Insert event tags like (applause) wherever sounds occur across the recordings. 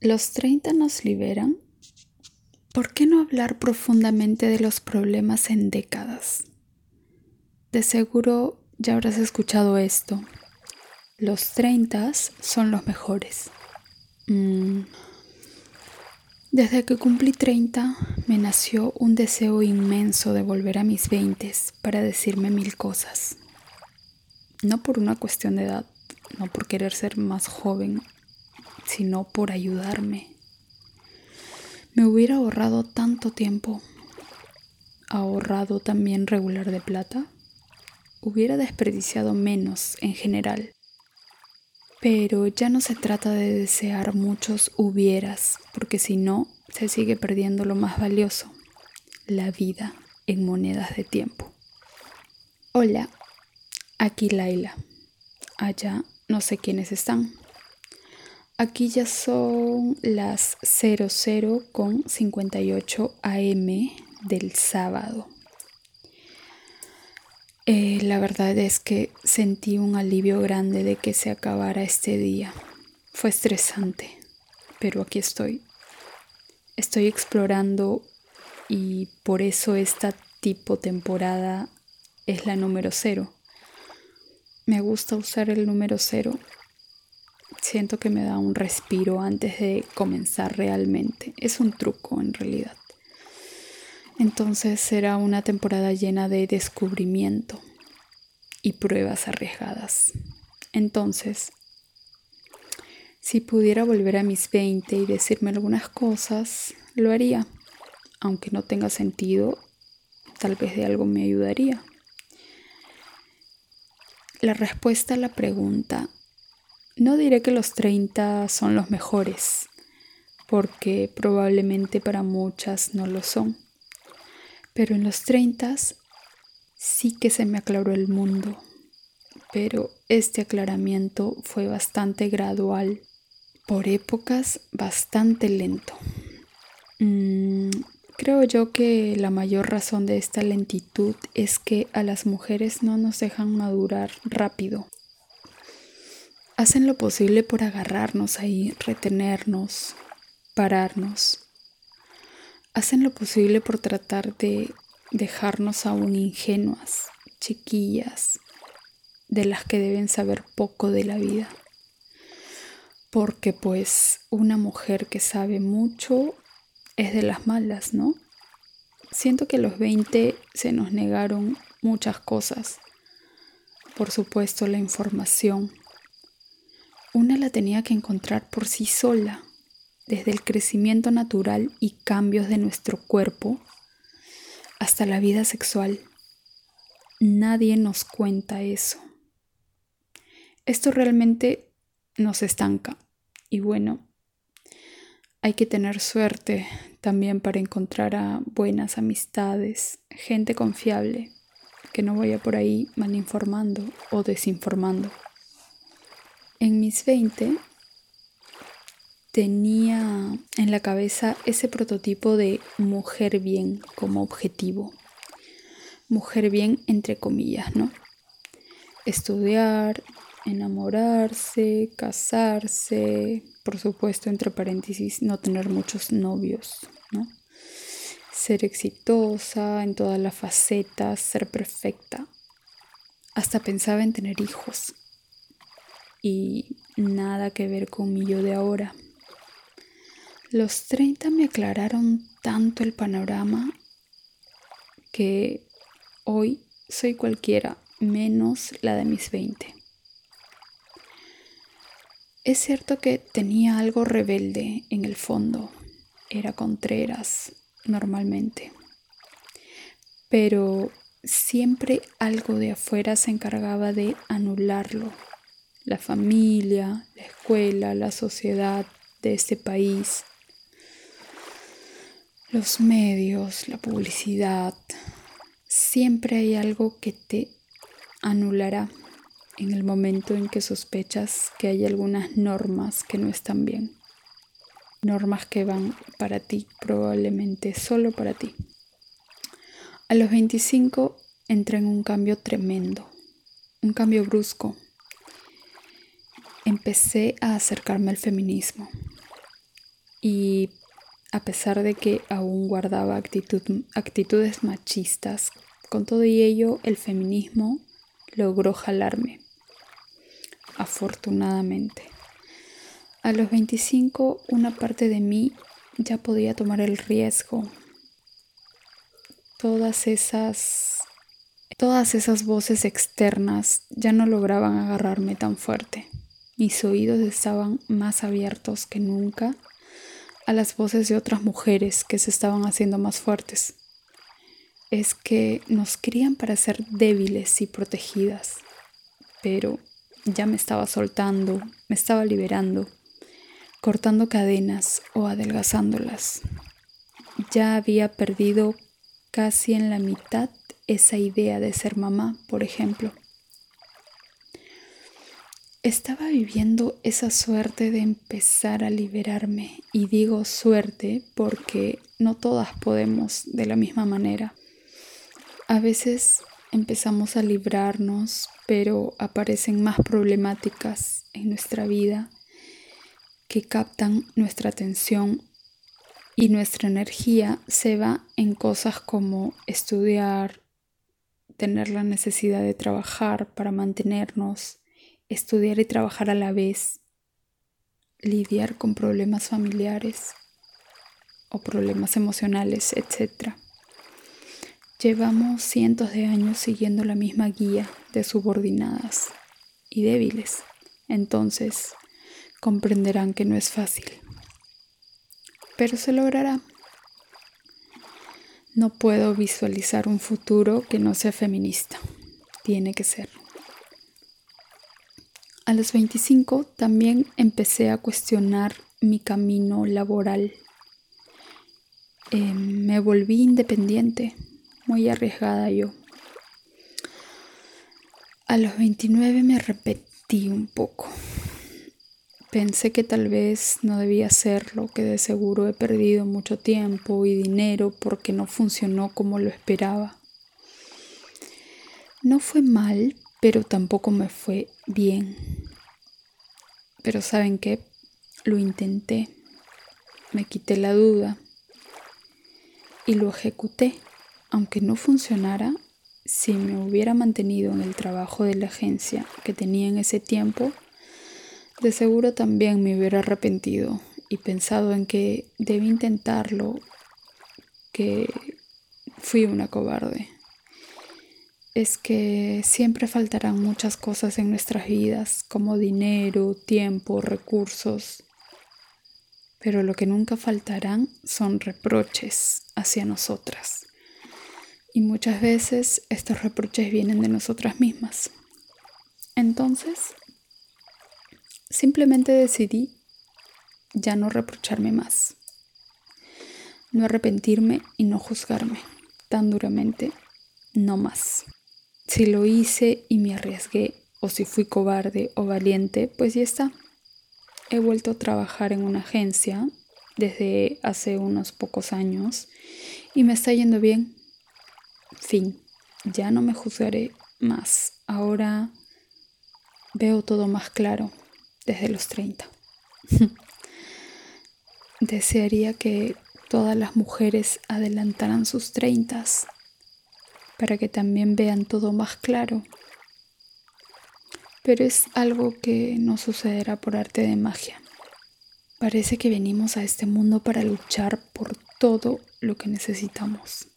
¿Los 30 nos liberan? ¿Por qué no hablar profundamente de los problemas en décadas? De seguro ya habrás escuchado esto. Los 30 son los mejores. Mm. Desde que cumplí 30 me nació un deseo inmenso de volver a mis 20 para decirme mil cosas. No por una cuestión de edad, no por querer ser más joven sino por ayudarme. Me hubiera ahorrado tanto tiempo, ahorrado también regular de plata, hubiera desperdiciado menos en general. Pero ya no se trata de desear muchos hubieras, porque si no, se sigue perdiendo lo más valioso, la vida en monedas de tiempo. Hola, aquí Laila. Allá no sé quiénes están. Aquí ya son las 00 con 58 am del sábado. Eh, la verdad es que sentí un alivio grande de que se acabara este día. Fue estresante, pero aquí estoy. Estoy explorando y por eso esta tipo temporada es la número cero. Me gusta usar el número cero siento que me da un respiro antes de comenzar realmente. Es un truco en realidad. Entonces será una temporada llena de descubrimiento y pruebas arriesgadas. Entonces, si pudiera volver a mis 20 y decirme algunas cosas, lo haría. Aunque no tenga sentido, tal vez de algo me ayudaría. La respuesta a la pregunta no diré que los 30 son los mejores, porque probablemente para muchas no lo son. Pero en los 30 sí que se me aclaró el mundo. Pero este aclaramiento fue bastante gradual, por épocas bastante lento. Mm, creo yo que la mayor razón de esta lentitud es que a las mujeres no nos dejan madurar rápido hacen lo posible por agarrarnos ahí, retenernos, pararnos. Hacen lo posible por tratar de dejarnos aún ingenuas, chiquillas, de las que deben saber poco de la vida. Porque pues una mujer que sabe mucho es de las malas, ¿no? Siento que a los 20 se nos negaron muchas cosas. Por supuesto la información, una la tenía que encontrar por sí sola, desde el crecimiento natural y cambios de nuestro cuerpo hasta la vida sexual. Nadie nos cuenta eso. Esto realmente nos estanca. Y bueno, hay que tener suerte también para encontrar a buenas amistades, gente confiable, que no vaya por ahí mal informando o desinformando. En mis 20 tenía en la cabeza ese prototipo de mujer bien como objetivo. Mujer bien entre comillas, ¿no? Estudiar, enamorarse, casarse, por supuesto, entre paréntesis, no tener muchos novios, ¿no? Ser exitosa en todas las facetas, ser perfecta. Hasta pensaba en tener hijos y nada que ver con mi yo de ahora. Los 30 me aclararon tanto el panorama que hoy soy cualquiera menos la de mis 20. Es cierto que tenía algo rebelde en el fondo, era contreras normalmente, pero siempre algo de afuera se encargaba de anularlo la familia, la escuela, la sociedad de este país, los medios, la publicidad. Siempre hay algo que te anulará en el momento en que sospechas que hay algunas normas que no están bien. Normas que van para ti, probablemente solo para ti. A los 25 entré en un cambio tremendo, un cambio brusco, empecé a acercarme al feminismo. y a pesar de que aún guardaba actitudes machistas, con todo y ello el feminismo logró jalarme, afortunadamente. A los 25 una parte de mí ya podía tomar el riesgo. Todas esas todas esas voces externas ya no lograban agarrarme tan fuerte. Mis oídos estaban más abiertos que nunca a las voces de otras mujeres que se estaban haciendo más fuertes. Es que nos crían para ser débiles y protegidas, pero ya me estaba soltando, me estaba liberando, cortando cadenas o adelgazándolas. Ya había perdido casi en la mitad esa idea de ser mamá, por ejemplo. Estaba viviendo esa suerte de empezar a liberarme y digo suerte porque no todas podemos de la misma manera. A veces empezamos a librarnos, pero aparecen más problemáticas en nuestra vida que captan nuestra atención y nuestra energía se va en cosas como estudiar, tener la necesidad de trabajar para mantenernos, estudiar y trabajar a la vez, lidiar con problemas familiares o problemas emocionales, etc. Llevamos cientos de años siguiendo la misma guía de subordinadas y débiles, entonces comprenderán que no es fácil. Pero se logrará. No puedo visualizar un futuro que no sea feminista. Tiene que ser. A los 25 también empecé a cuestionar mi camino laboral. Em, me volví independiente, muy arriesgada yo. A los 29 me repetí un poco. Pensé que tal vez no debía hacerlo, que de seguro he perdido mucho tiempo y dinero porque no funcionó como lo esperaba. No fue mal, pero tampoco me fue bien. Pero ¿saben qué? Lo intenté, me quité la duda y lo ejecuté. Aunque no funcionara, si me hubiera mantenido en el trabajo de la agencia que tenía en ese tiempo, de seguro también me hubiera arrepentido y pensado en que debí intentarlo, que fui una cobarde es que siempre faltarán muchas cosas en nuestras vidas, como dinero, tiempo, recursos. Pero lo que nunca faltarán son reproches hacia nosotras. Y muchas veces estos reproches vienen de nosotras mismas. Entonces, simplemente decidí ya no reprocharme más, no arrepentirme y no juzgarme tan duramente, no más. Si lo hice y me arriesgué, o si fui cobarde o valiente, pues ya está. He vuelto a trabajar en una agencia desde hace unos pocos años y me está yendo bien. Fin, ya no me juzgaré más. Ahora veo todo más claro desde los 30. (laughs) Desearía que todas las mujeres adelantaran sus 30 para que también vean todo más claro. Pero es algo que no sucederá por arte de magia. Parece que venimos a este mundo para luchar por todo lo que necesitamos,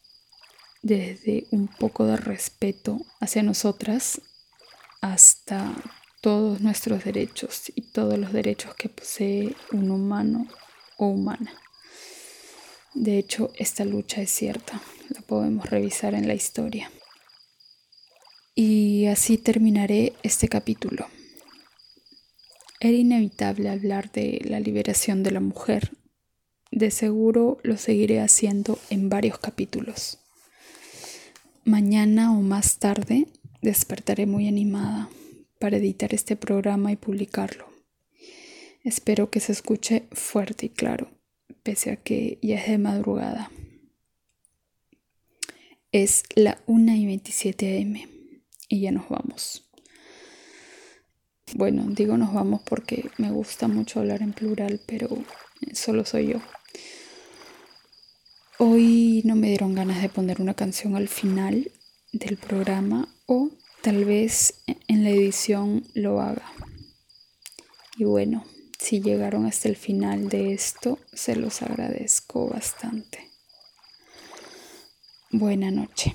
desde un poco de respeto hacia nosotras hasta todos nuestros derechos y todos los derechos que posee un humano o humana. De hecho, esta lucha es cierta, la podemos revisar en la historia. Y así terminaré este capítulo. Era inevitable hablar de la liberación de la mujer. De seguro lo seguiré haciendo en varios capítulos. Mañana o más tarde despertaré muy animada para editar este programa y publicarlo. Espero que se escuche fuerte y claro pese a que ya es de madrugada. Es la 1 y 27 am y ya nos vamos. Bueno, digo nos vamos porque me gusta mucho hablar en plural, pero solo soy yo. Hoy no me dieron ganas de poner una canción al final del programa o tal vez en la edición lo haga. Y bueno, si llegaron hasta el final de esto, se los agradezco bastante. Buena noche.